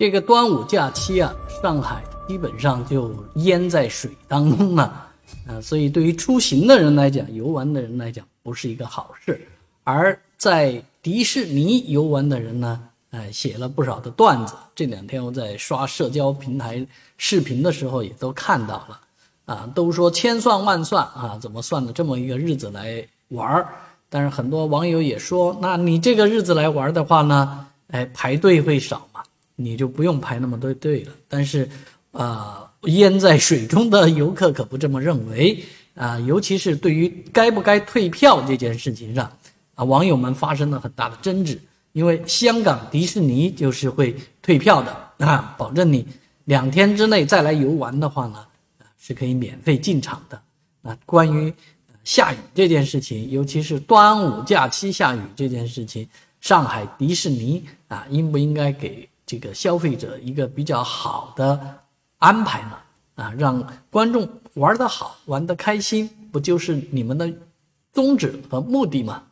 这个端午假期啊，上海基本上就淹在水当中了，啊，所以对于出行的人来讲，游玩的人来讲，不是一个好事。而在迪士尼游玩的人呢，哎，写了不少的段子。这两天我在刷社交平台视频的时候，也都看到了，啊，都说千算万算啊，怎么算的这么一个日子来玩儿？但是很多网友也说，那你这个日子来玩的话呢，哎，排队会少吗，你就不用排那么多队了。但是，啊，淹在水中的游客可不这么认为啊，尤其是对于该不该退票这件事情上，啊，网友们发生了很大的争执。因为香港迪士尼就是会退票的啊，保证你两天之内再来游玩的话呢，是可以免费进场的。那关于。下雨这件事情，尤其是端午假期下雨这件事情，上海迪士尼啊，应不应该给这个消费者一个比较好的安排呢？啊，让观众玩得好，玩得开心，不就是你们的宗旨和目的吗？